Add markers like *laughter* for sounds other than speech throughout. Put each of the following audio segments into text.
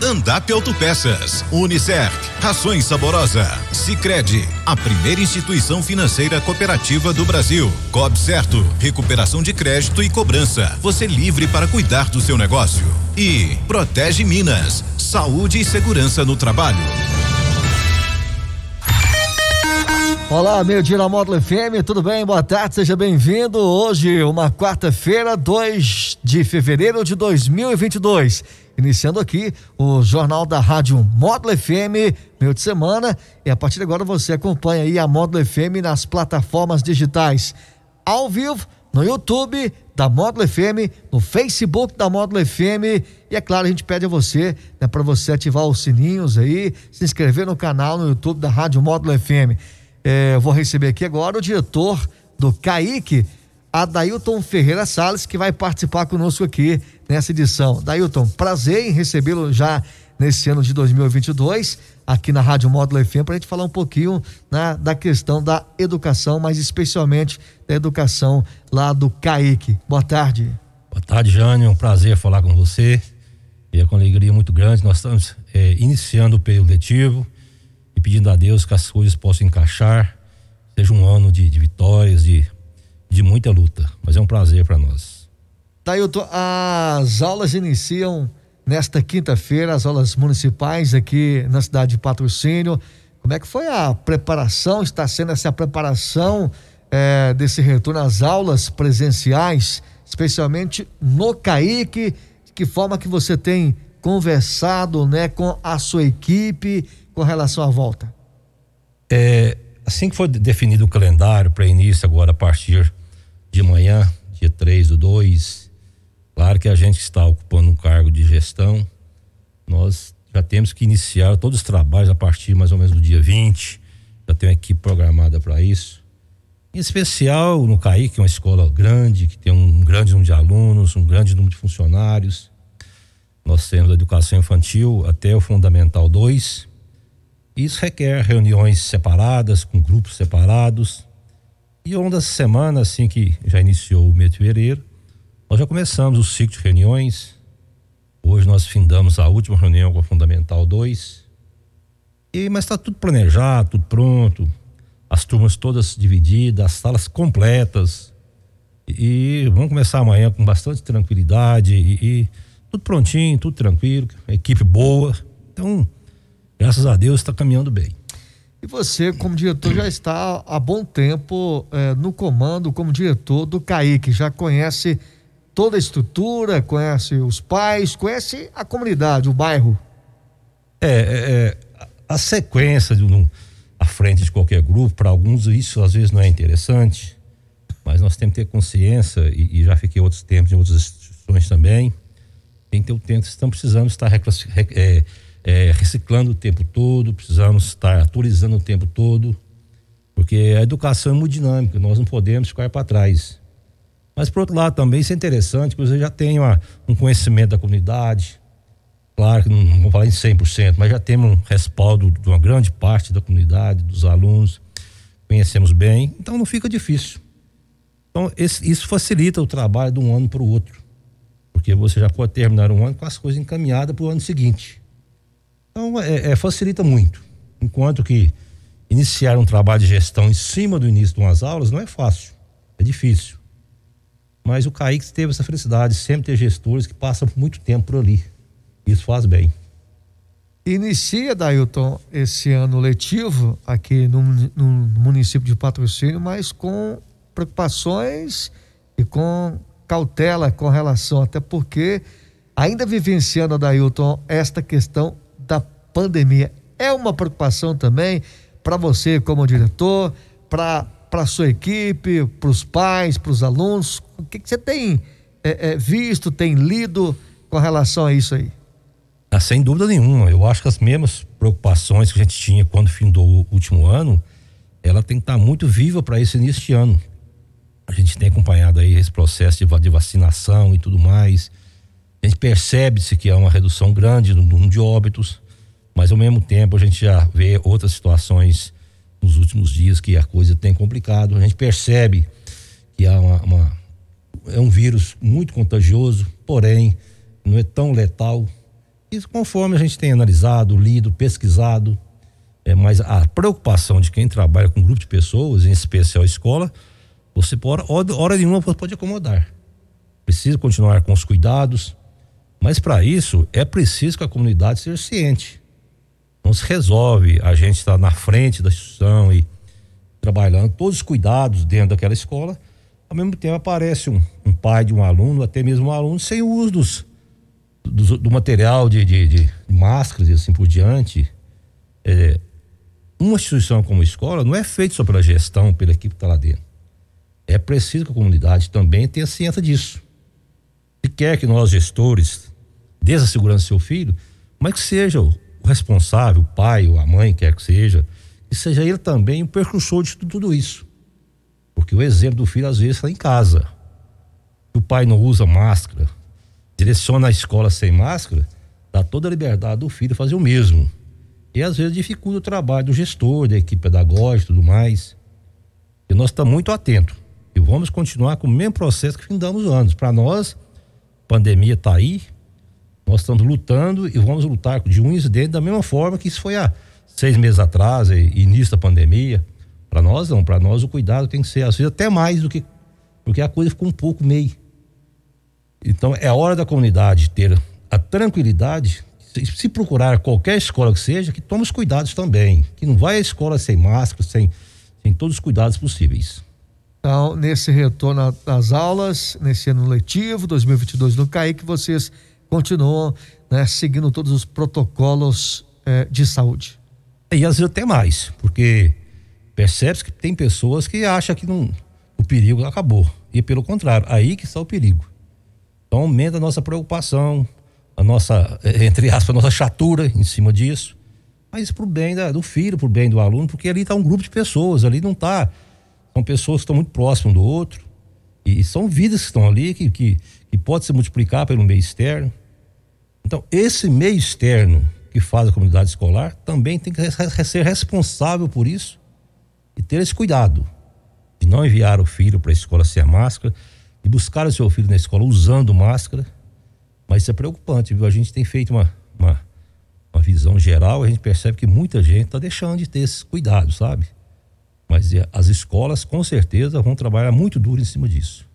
Andap Autopeças, Unicert, Rações Saborosa, Sicredi, a primeira instituição financeira cooperativa do Brasil. Cob Certo, recuperação de crédito e cobrança. Você livre para cuidar do seu negócio. E Protege Minas, saúde e segurança no trabalho. Olá, meio-dia na Módulo FM, tudo bem? Boa tarde, seja bem-vindo. Hoje, uma quarta-feira, 2 de fevereiro de 2022. Iniciando aqui o Jornal da Rádio Módulo FM, meio de semana. E a partir de agora você acompanha aí a Módulo FM nas plataformas digitais, ao vivo, no YouTube da Módulo FM, no Facebook da Módulo FM. E é claro, a gente pede a você, né, para você ativar os sininhos aí, se inscrever no canal no YouTube da Rádio Módulo FM. É, eu vou receber aqui agora o diretor do CAIC, Adailton Ferreira Salles, que vai participar conosco aqui nessa edição. Dailton, prazer em recebê-lo já nesse ano de 2022 aqui na Rádio Módulo FM para a gente falar um pouquinho né, da questão da educação, mas especialmente da educação lá do CAIC. Boa tarde. Boa tarde, Jânio. Um prazer falar com você. E é com alegria muito grande. Nós estamos é, iniciando o período letivo e pedindo a Deus que as coisas possam encaixar, seja um ano de, de vitórias, de, de muita luta. Mas é um prazer para nós. Tailton, as aulas iniciam nesta quinta-feira, as aulas municipais aqui na cidade de Patrocínio. Como é que foi a preparação? Está sendo essa preparação é, desse retorno às aulas presenciais, especialmente no CAIC? De que forma que você tem conversado né, com a sua equipe com relação à volta? É, assim que foi definido o calendário para início agora a partir de manhã, dia 3 do 2, claro que a gente está ocupando um cargo de gestão, nós já temos que iniciar todos os trabalhos a partir mais ou menos do dia 20, já tem uma equipe programada para isso. Em especial no CAI, que é uma escola grande, que tem um grande número de alunos, um grande número de funcionários. Nós temos a educação infantil até o Fundamental 2, isso requer reuniões separadas, com grupos separados. E dessa semana, assim que já iniciou o mês de fevereiro, nós já começamos o ciclo de reuniões. Hoje nós findamos a última reunião com a Fundamental 2. E, mas está tudo planejado, tudo pronto. As turmas todas divididas, as salas completas. E vamos começar amanhã com bastante tranquilidade e, e tudo prontinho, tudo tranquilo, equipe boa. Então, graças a Deus está caminhando bem. E você, como diretor, já está há bom tempo eh, no comando como diretor do CAIC, já conhece toda a estrutura, conhece os pais, conhece a comunidade, o bairro. É, é, é a sequência de um, à frente de qualquer grupo, para alguns isso às vezes não é interessante, mas nós temos que ter consciência, e, e já fiquei outros tempos em outras instituições também, tem que ter o tempo, estão precisando estar é, é, reciclando o tempo todo, precisamos estar atualizando o tempo todo, porque a educação é muito dinâmica, nós não podemos ficar para trás. Mas, por outro lado, também isso é interessante, porque você já tem uma, um conhecimento da comunidade, claro que não, não vou falar em 100%, mas já temos um respaldo de uma grande parte da comunidade, dos alunos, conhecemos bem, então não fica difícil. Então, esse, isso facilita o trabalho de um ano para o outro, porque você já pode terminar um ano com as coisas encaminhadas para o ano seguinte. Então, é, é, facilita muito. Enquanto que iniciar um trabalho de gestão em cima do início de umas aulas não é fácil, é difícil. Mas o CAIX teve essa felicidade, sempre ter gestores que passam muito tempo por ali. Isso faz bem. Inicia, Dailton, esse ano letivo aqui no, no município de Patrocínio, mas com preocupações e com cautela com relação, até porque ainda vivenciando, Dailton, esta questão pandemia. É uma preocupação também para você como diretor, para para sua equipe, para os pais, para os alunos? O que, que você tem é, é, visto, tem lido com relação a isso aí? Ah, sem dúvida nenhuma. Eu acho que as mesmas preocupações que a gente tinha quando findou o último ano, ela tem que estar muito viva para esse início de ano. A gente tem acompanhado aí esse processo de vacinação e tudo mais. A gente percebe-se que há uma redução grande no número de óbitos, mas ao mesmo tempo a gente já vê outras situações nos últimos dias que a coisa tem complicado. A gente percebe que há uma, uma é um vírus muito contagioso, porém não é tão letal. Isso conforme a gente tem analisado, lido, pesquisado, é, mas a preocupação de quem trabalha com grupo de pessoas, em especial escola, você pode, hora, hora nenhuma pode acomodar. Precisa continuar com os cuidados, mas para isso é preciso que a comunidade seja ciente. Não se resolve a gente estar na frente da instituição e trabalhando todos os cuidados dentro daquela escola. Ao mesmo tempo aparece um, um pai de um aluno, até mesmo um aluno, sem o uso dos, do, do material de, de, de, máscaras e assim por diante. É, uma instituição como escola não é feita só pela gestão, pela equipe que está lá dentro. É preciso que a comunidade também tenha ciência disso. Se quer que nós, gestores, dê a segurança seu filho, mas que seja o responsável, o pai ou a mãe, quer que seja, que seja ele também o percursor de tudo isso. Porque o exemplo do filho, às vezes, está em casa. O pai não usa máscara, direciona a escola sem máscara, dá toda a liberdade do filho fazer o mesmo. E às vezes dificulta o trabalho do gestor, da equipe pedagógica e tudo mais. E nós estamos muito atentos. E vamos continuar com o mesmo processo que findamos anos. Para nós, pandemia está aí, nós estamos lutando e vamos lutar de unhas e dentes da mesma forma que isso foi há seis meses atrás, início da pandemia. Para nós não, para nós o cuidado tem que ser, às vezes, até mais do que. Porque a coisa ficou um pouco meio. Então é hora da comunidade ter a tranquilidade, se procurar qualquer escola que seja, que tome os cuidados também. Que não vai à escola sem máscara, sem, sem todos os cuidados possíveis. Então, nesse retorno às aulas, nesse ano letivo 2022 no CAIC, vocês continuam né, seguindo todos os protocolos eh, de saúde. E às vezes até mais, porque percebe-se que tem pessoas que acham que não, o perigo acabou. E pelo contrário, aí que está o perigo. Então aumenta a nossa preocupação, a nossa, eh, entre aspas, a nossa chatura em cima disso. Mas para o bem da, do filho, para o bem do aluno, porque ali está um grupo de pessoas, ali não está. São pessoas que estão muito próximas do outro. E são vidas que estão ali que, que, que pode se multiplicar pelo meio externo. Então, esse meio externo que faz a comunidade escolar também tem que ser responsável por isso e ter esse cuidado de não enviar o filho para a escola sem a máscara, e buscar o seu filho na escola usando máscara. Mas isso é preocupante, viu? A gente tem feito uma, uma, uma visão geral, a gente percebe que muita gente está deixando de ter esses cuidados, sabe? Mas é, as escolas, com certeza, vão trabalhar muito duro em cima disso.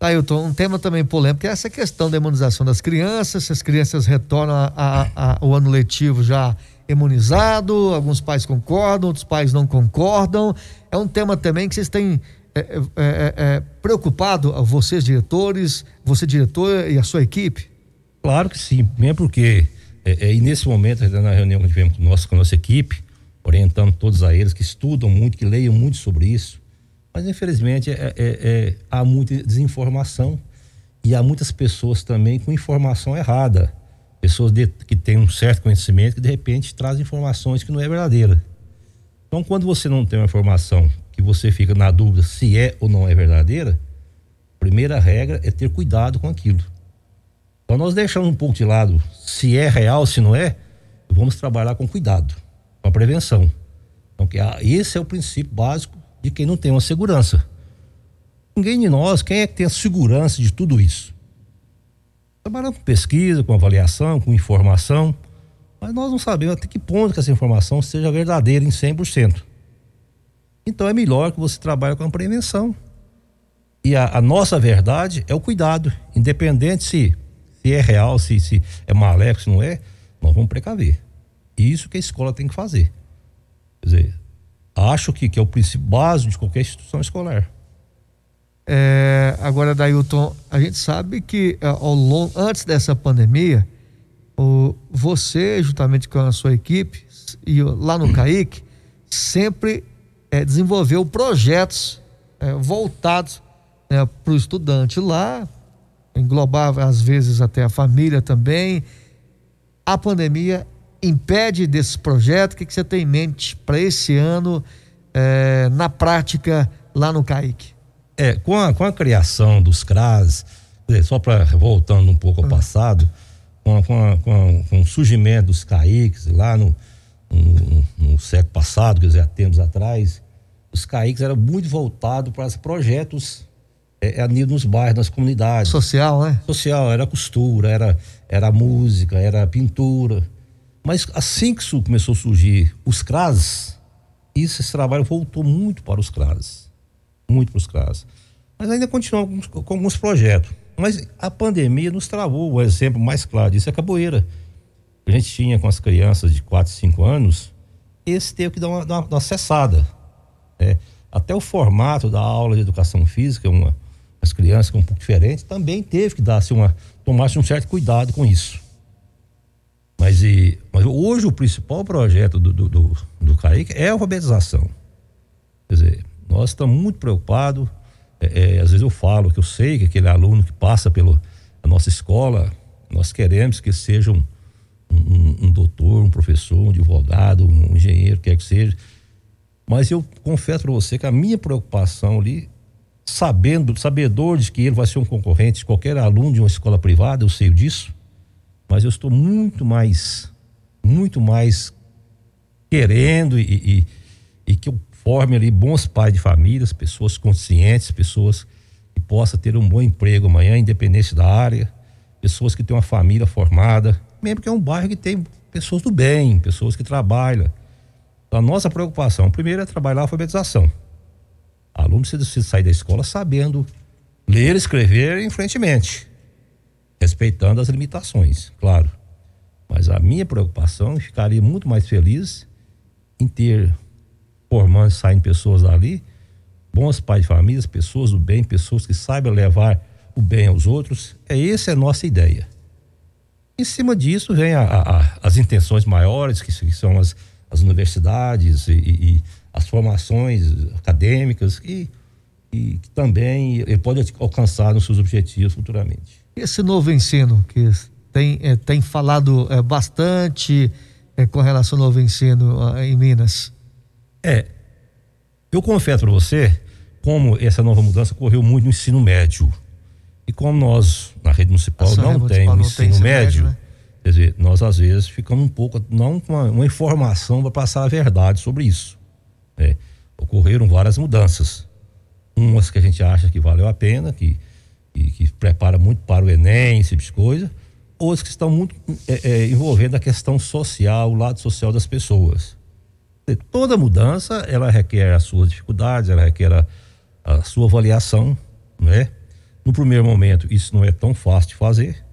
Ailton, um tema também polêmico é essa questão da imunização das crianças, se as crianças retornam ao ano letivo já imunizado, alguns pais concordam, outros pais não concordam. É um tema também que vocês têm é, é, é, é, preocupado, vocês diretores, você diretor e a sua equipe? Claro que sim, mesmo porque é, é, e nesse momento, na reunião que tivemos com, com a nossa equipe, orientando todos a eles que estudam muito, que leiam muito sobre isso, mas infelizmente é, há muita desinformação e há muitas pessoas também com informação errada, pessoas de, que têm um certo conhecimento que de repente trazem informações que não é verdadeira. Então, quando você não tem uma informação que você fica na dúvida se é ou não é verdadeira, a primeira regra é ter cuidado com aquilo. Então nós deixamos um pouco de lado se é real, se não é, vamos trabalhar com cuidado, com a prevenção. Então que, ah, esse é o princípio básico de quem não tem uma segurança. Ninguém de nós, quem é que tem a segurança de tudo isso? Trabalhando com pesquisa, com avaliação, com informação, mas nós não sabemos até que ponto que essa informação seja verdadeira em 100%. Então é melhor que você trabalhe com a prevenção. E a, a nossa verdade é o cuidado, independente se, se é real, se, se é maléfico, se não é, nós vamos precaver. Isso que a escola tem que fazer. Quer dizer, acho que, que é o princípio básico de qualquer instituição escolar. É, agora, Dailton, a gente sabe que é, ao longo, antes dessa pandemia, o, você, juntamente com a sua equipe, e lá no CAIC, sempre é, desenvolveu projetos é, voltados né, para o estudante lá, englobava às vezes até a família também. A pandemia impede desse projeto? O que, que você tem em mente para esse ano é, na prática lá no CAIC? É, com a, com a criação dos CRAS, Só para voltando um pouco ao ah. passado, com, com, com, com, o surgimento dos CAICs lá no, no, no, século passado, quer dizer, há tempos atrás, os CAICs eram muito voltados para projetos é, é, nos bairros, nas comunidades. Social, né? Social, era costura, era, era música, era pintura. Mas assim que começou a surgir os CRAS, isso, esse trabalho voltou muito para os CRAS. Muito para os CRAS. Mas ainda continuamos com, com alguns projetos. Mas a pandemia nos travou. O exemplo mais claro disso é a capoeira. A gente tinha com as crianças de 4, 5 anos, esse teve que dar uma, uma, cessada. Né? Até o formato da aula de educação física, uma, as crianças que é um pouco diferente, também teve que dar-se uma, tomar-se um certo cuidado com isso. Mas, e, mas hoje o principal projeto do, do, do, do CAIC é a alfabetização. Quer dizer, nós estamos muito preocupados. É, é, às vezes eu falo que eu sei que aquele aluno que passa pela nossa escola, nós queremos que seja um, um, um doutor, um professor, um advogado, um engenheiro, quer que seja. Mas eu confesso para você que a minha preocupação ali sabendo, sabedor de que ele vai ser um concorrente de qualquer aluno de uma escola privada, eu sei disso, mas eu estou muito mais, muito mais querendo e, e, e que eu forme ali bons pais de famílias, pessoas conscientes, pessoas que possam ter um bom emprego amanhã, independente da área, pessoas que têm uma família formada, mesmo que é um bairro que tem pessoas do bem, pessoas que trabalham. Então, a nossa preocupação, primeiro, é trabalhar a alfabetização aluno precisa sair da escola sabendo ler e escrever em frente, respeitando as limitações, claro. Mas a minha preocupação, ficaria muito mais feliz em ter formando e saindo pessoas dali, bons pais de famílias, pessoas do bem, pessoas que saibam levar o bem aos outros. É essa é a nossa ideia. Em cima disso vem a, a, as intenções maiores, que, que são as, as universidades e, e as formações acadêmicas e, e que também ele pode alcançar nos seus objetivos futuramente. Esse novo ensino que tem, é, tem falado é, bastante é, com relação ao novo ensino em Minas. É, eu confesso para você como essa nova mudança ocorreu muito no ensino médio. E como nós, na rede municipal, não temos ensino, ensino médio, médio né? quer dizer, nós às vezes ficamos um pouco, não com uma, uma informação para passar a verdade sobre isso. É, ocorreram várias mudanças. Umas que a gente acha que valeu a pena, que, que, que prepara muito para o Enem, esse tipo de coisa. Outras que estão muito é, é, envolvendo a questão social, o lado social das pessoas. Toda mudança, ela requer as suas dificuldades, ela requer a, a sua avaliação, né? No primeiro momento, isso não é tão fácil de fazer.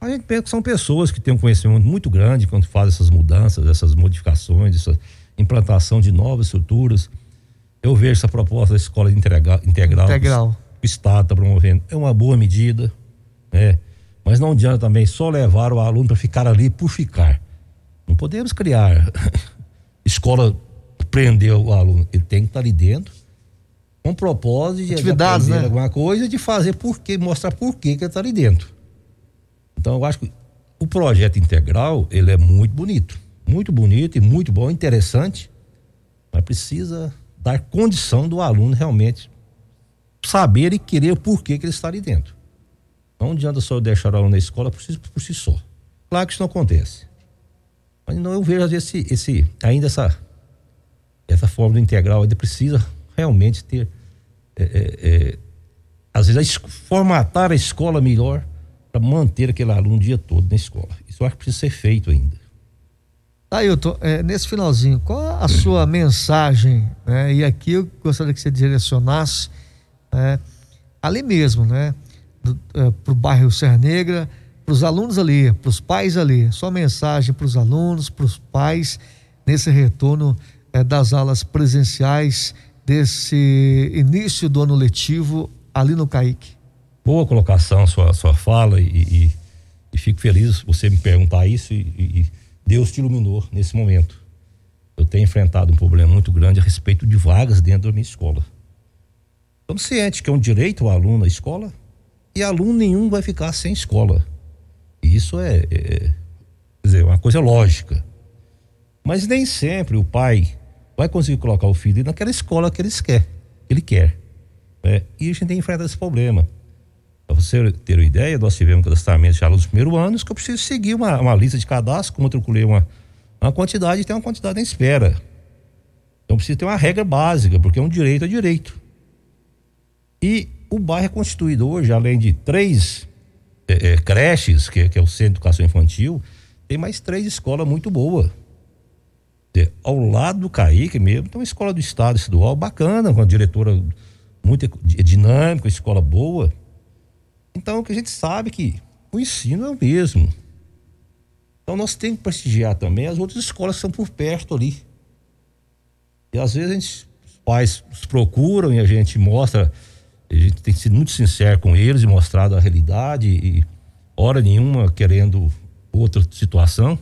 A gente pensa que são pessoas que têm um conhecimento muito grande quando fazem essas mudanças, essas modificações, essas, implantação de novas estruturas. Eu vejo essa proposta da escola integral, integral, integral. Que o Estado está promovendo. É uma boa medida, né? mas não adianta também só levar o aluno para ficar ali por ficar. Não podemos criar *laughs* escola prender o aluno. Ele tem que estar ali dentro com propósito de, Atividades, de né? alguma coisa, de fazer por quê, mostrar por que ele está ali dentro. Então eu acho que o projeto integral ele é muito bonito muito bonito e muito bom, interessante, mas precisa dar condição do aluno realmente saber e querer o porquê que ele está ali dentro. Não adianta só eu deixar o aluno na escola por si, por si só. Claro que isso não acontece. Mas não eu vejo às vezes esse, esse, ainda essa essa forma do integral ainda precisa realmente ter é, é, é, às vezes formatar a escola melhor para manter aquele aluno o dia todo na escola. Isso eu acho que precisa ser feito ainda. Ailton, é, nesse finalzinho, qual a sua mensagem? Né? E aqui eu gostaria que você direcionasse é, ali mesmo, né? É, para o bairro Serra Negra, para os alunos ali, para os pais ali. Sua mensagem para os alunos, para os pais, nesse retorno é, das aulas presenciais, desse início do ano letivo ali no CAIC. Boa colocação, sua, sua fala, e, e, e fico feliz você me perguntar isso e, e Deus te iluminou nesse momento. Eu tenho enfrentado um problema muito grande a respeito de vagas dentro da minha escola. Estamos cientes que é um direito ao aluno à escola e aluno nenhum vai ficar sem escola. Isso é, é, é dizer, uma coisa lógica. Mas nem sempre o pai vai conseguir colocar o filho naquela escola que ele quer. Que ele quer né? E a gente tem que enfrentar esse problema. Para você ter uma ideia, nós tivemos cadastramento já nos primeiros anos que eu preciso seguir uma, uma lista de cadastro, matriculei uma, uma quantidade e tem uma quantidade em espera. Então precisa ter uma regra básica, porque é um direito é direito. E o bairro é constituído hoje, além de três é, é, creches, que, que, é o Centro de Educação Infantil, tem mais três escolas muito boas. É, ao lado do Caíque mesmo, tem uma escola do Estado estadual bacana, com a diretora muito dinâmica, escola boa. Então, que a gente sabe que o ensino é o mesmo. Então, nós temos que prestigiar também as outras escolas que estão por perto ali. E às vezes a gente, os pais nos procuram e a gente mostra, a gente tem sido muito sincero com eles e mostrado a realidade e hora nenhuma querendo outra situação.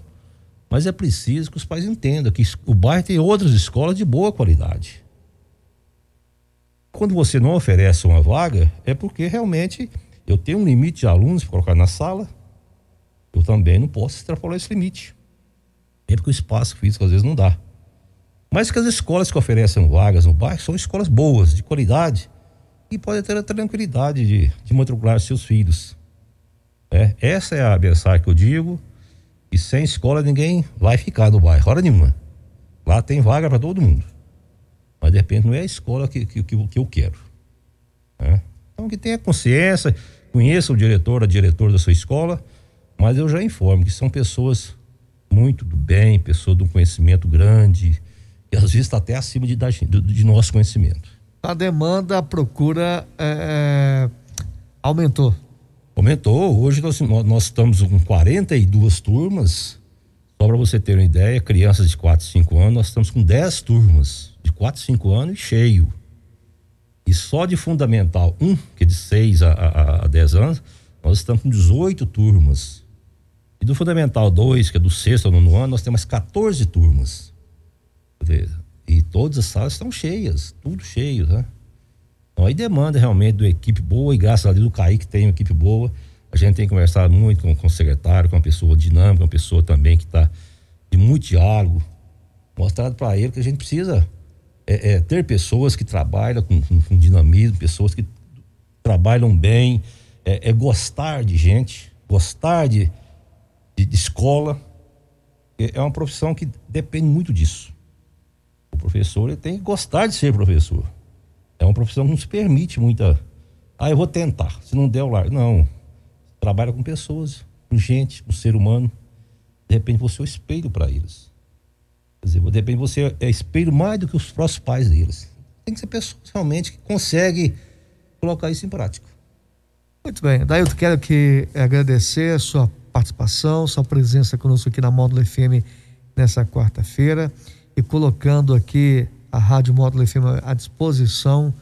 Mas é preciso que os pais entendam que o bairro tem outras escolas de boa qualidade. Quando você não oferece uma vaga, é porque realmente eu tenho um limite de alunos para colocar na sala, eu também não posso extrapolar esse limite. É porque o espaço físico às vezes não dá. Mas que as escolas que oferecem vagas no bairro são escolas boas, de qualidade, e podem ter a tranquilidade de, de matricular seus filhos. É, essa é a mensagem que eu digo. E sem escola ninguém vai ficar no bairro, hora nenhuma. Lá tem vaga para todo mundo. Mas de repente não é a escola que, que, que, que eu quero. Né? Então que tenha consciência, conheça o diretor, a diretora da sua escola, mas eu já informo que são pessoas muito do bem, pessoas de um conhecimento grande, e às vezes está até acima de, de, de, nosso conhecimento. A demanda, a procura é, é aumentou. Aumentou. Hoje nós, nós estamos com 42 turmas. Só para você ter uma ideia, crianças de 4, 5 anos, nós estamos com 10 turmas de 4, 5 anos e cheio. E só de Fundamental 1, que é de 6 a, a, a 10 anos, nós estamos com 18 turmas. E do Fundamental 2, que é do sexto ao nono ano, nós temos 14 turmas. E todas as salas estão cheias, tudo cheio, né? Então aí demanda realmente de uma equipe boa, e graças a Deus o Kaique tem uma equipe boa. A gente tem conversado muito com, com o secretário, com uma pessoa dinâmica, uma pessoa também que está de muito diálogo, mostrado para ele que a gente precisa é, é, ter pessoas que trabalham com, com, com, dinamismo, pessoas que trabalham bem, é, é gostar de gente, gostar de, de, de escola. É uma profissão que depende muito disso. Professor ele tem que gostar de ser professor. É uma profissão que não se permite muita. Ah, eu vou tentar. Se não der o lar. Não. Trabalha com pessoas, com gente, com ser humano. De repente você é o espelho para eles. Quer dizer, de repente você é espelho mais do que os próprios pais deles. Tem que ser pessoas realmente que conseguem colocar isso em prática. Muito bem. Daí eu quero que agradecer a sua participação, sua presença conosco aqui na Módulo FM nessa quarta-feira e colocando aqui a Rádio Módulo FM à disposição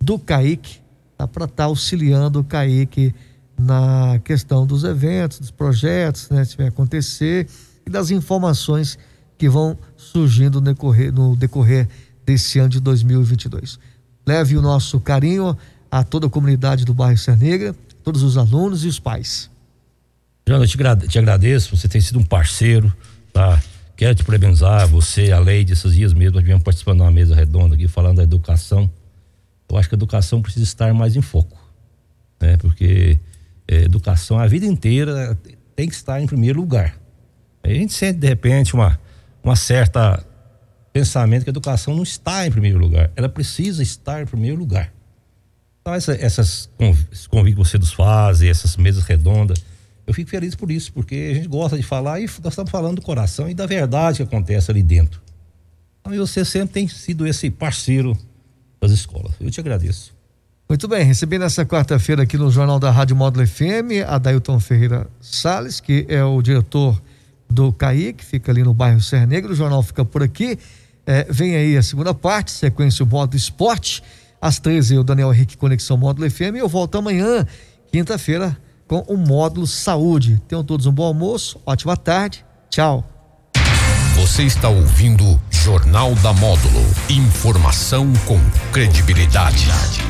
do CAIC, tá, para estar tá auxiliando o CAIC na questão dos eventos, dos projetos, né, se vai acontecer e das informações que vão surgindo no decorrer, no decorrer desse ano de 2022. Leve o nosso carinho a toda a comunidade do bairro Negra, todos os alunos e os pais. Jana, eu te agradeço, você tem sido um parceiro, tá? Quero te parabenizar, você, a Leide, esses dias mesmo, nós viemos participando de uma mesa redonda aqui, falando da educação. Eu acho que a educação precisa estar mais em foco, né? Porque é, educação a vida inteira tem que estar em primeiro lugar. A gente sente, de repente, uma, uma certa pensamento que a educação não está em primeiro lugar. Ela precisa estar em primeiro lugar. Então, essa, essas convites que você nos faz, essas mesas redondas, eu fico feliz por isso, porque a gente gosta de falar e nós estamos falando do coração e da verdade que acontece ali dentro. Então, você sempre tem sido esse parceiro das escolas. Eu te agradeço. Muito bem, recebi nessa quarta-feira aqui no Jornal da Rádio Módulo FM, a Dailton Ferreira Sales, que é o diretor do CAI, que fica ali no bairro Serra Negra. O jornal fica por aqui. É, vem aí a segunda parte, sequência o Módulo Esporte. Às 13 o Daniel Henrique Conexão Módulo FM. Eu volto amanhã, quinta-feira com o módulo saúde. Tenham todos um bom almoço, ótima tarde, tchau. Você está ouvindo Jornal da Módulo. Informação com credibilidade.